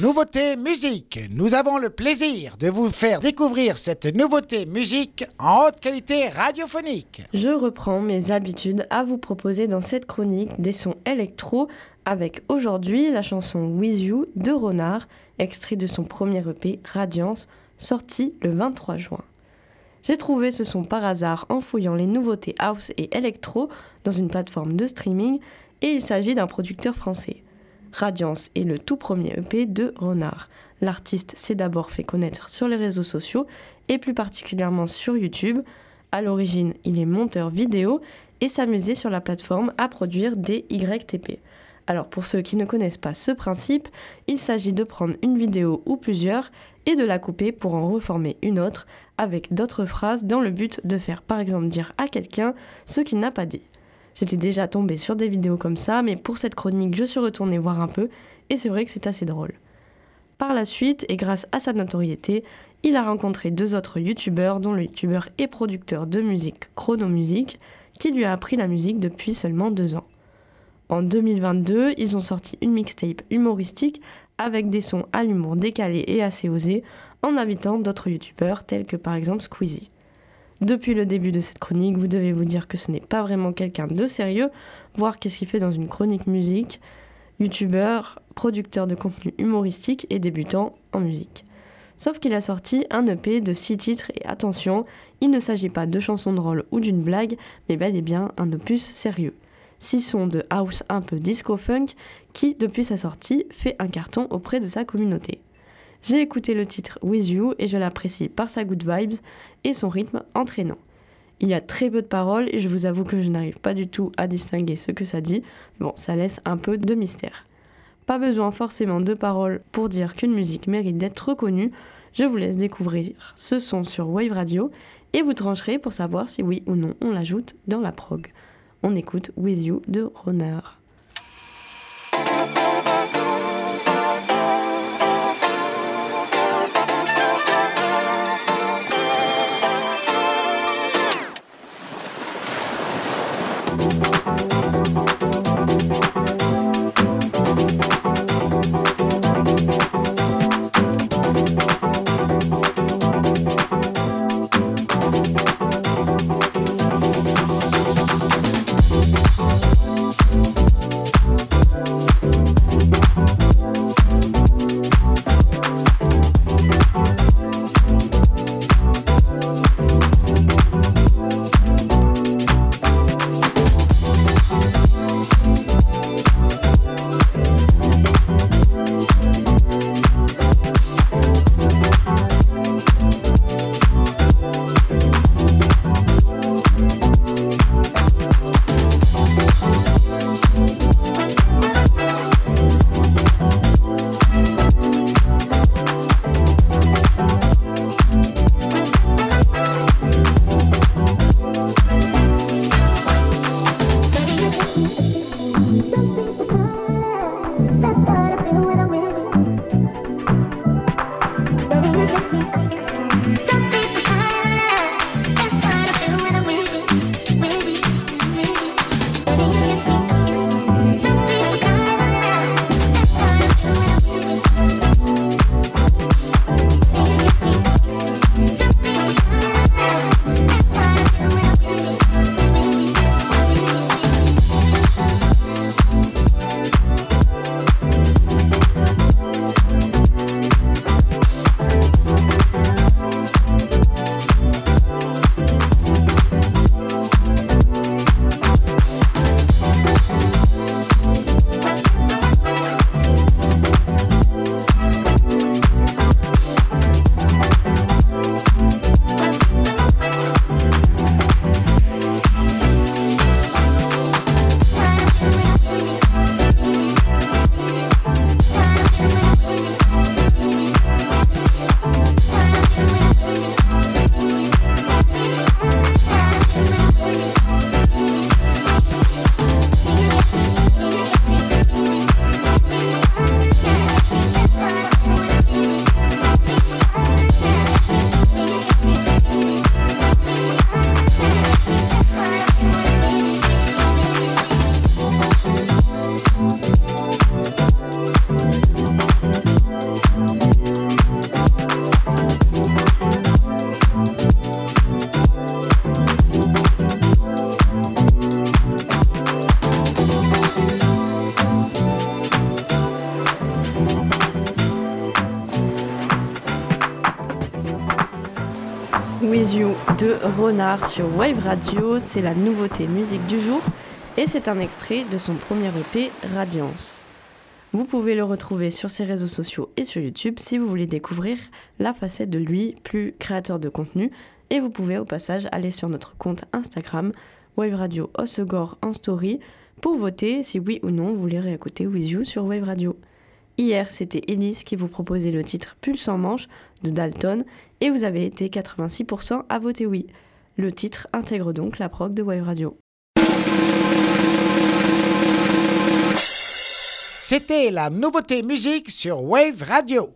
Nouveauté musique. Nous avons le plaisir de vous faire découvrir cette nouveauté musique en haute qualité radiophonique. Je reprends mes habitudes à vous proposer dans cette chronique des sons électro avec aujourd'hui la chanson With You de Renard, extrait de son premier EP Radiance, sorti le 23 juin. J'ai trouvé ce son par hasard en fouillant les nouveautés house et électro dans une plateforme de streaming et il s'agit d'un producteur français. Radiance est le tout premier EP de Renard. L'artiste s'est d'abord fait connaître sur les réseaux sociaux et plus particulièrement sur YouTube. À l'origine, il est monteur vidéo et s'amusait sur la plateforme à produire des YTP. Alors pour ceux qui ne connaissent pas ce principe, il s'agit de prendre une vidéo ou plusieurs et de la couper pour en reformer une autre avec d'autres phrases dans le but de faire par exemple dire à quelqu'un ce qu'il n'a pas dit. J'étais déjà tombée sur des vidéos comme ça, mais pour cette chronique, je suis retournée voir un peu, et c'est vrai que c'est assez drôle. Par la suite, et grâce à sa notoriété, il a rencontré deux autres youtubeurs, dont le youtubeur et producteur de musique Chronomusique, qui lui a appris la musique depuis seulement deux ans. En 2022, ils ont sorti une mixtape humoristique avec des sons à l'humour décalé et assez osé, en invitant d'autres youtubeurs tels que par exemple Squeezie. Depuis le début de cette chronique, vous devez vous dire que ce n'est pas vraiment quelqu'un de sérieux, voir qu'est-ce qu'il fait dans une chronique musique, youtubeur, producteur de contenu humoristique et débutant en musique. Sauf qu'il a sorti un EP de 6 titres et attention, il ne s'agit pas de chansons drôles ou d'une blague, mais bel et bien un opus sérieux. 6 sons de house un peu disco-funk qui, depuis sa sortie, fait un carton auprès de sa communauté. J'ai écouté le titre With You et je l'apprécie par sa good vibes et son rythme entraînant. Il y a très peu de paroles et je vous avoue que je n'arrive pas du tout à distinguer ce que ça dit. Bon, ça laisse un peu de mystère. Pas besoin forcément de paroles pour dire qu'une musique mérite d'être reconnue. Je vous laisse découvrir ce son sur Wave Radio et vous trancherez pour savoir si oui ou non on l'ajoute dans la prog. On écoute With You de Runner. With You de Renard sur Wave Radio, c'est la nouveauté musique du jour et c'est un extrait de son premier EP Radiance. Vous pouvez le retrouver sur ses réseaux sociaux et sur YouTube si vous voulez découvrir la facette de lui, plus créateur de contenu. Et vous pouvez au passage aller sur notre compte Instagram, Wave Radio Osegor en story, pour voter si oui ou non vous voulez réécouter With sur Wave Radio. Hier, c'était Elise qui vous proposait le titre Pulse en manche de Dalton et vous avez été 86% à voter oui. Le titre intègre donc la prog de Wave Radio. C'était la nouveauté musique sur Wave Radio.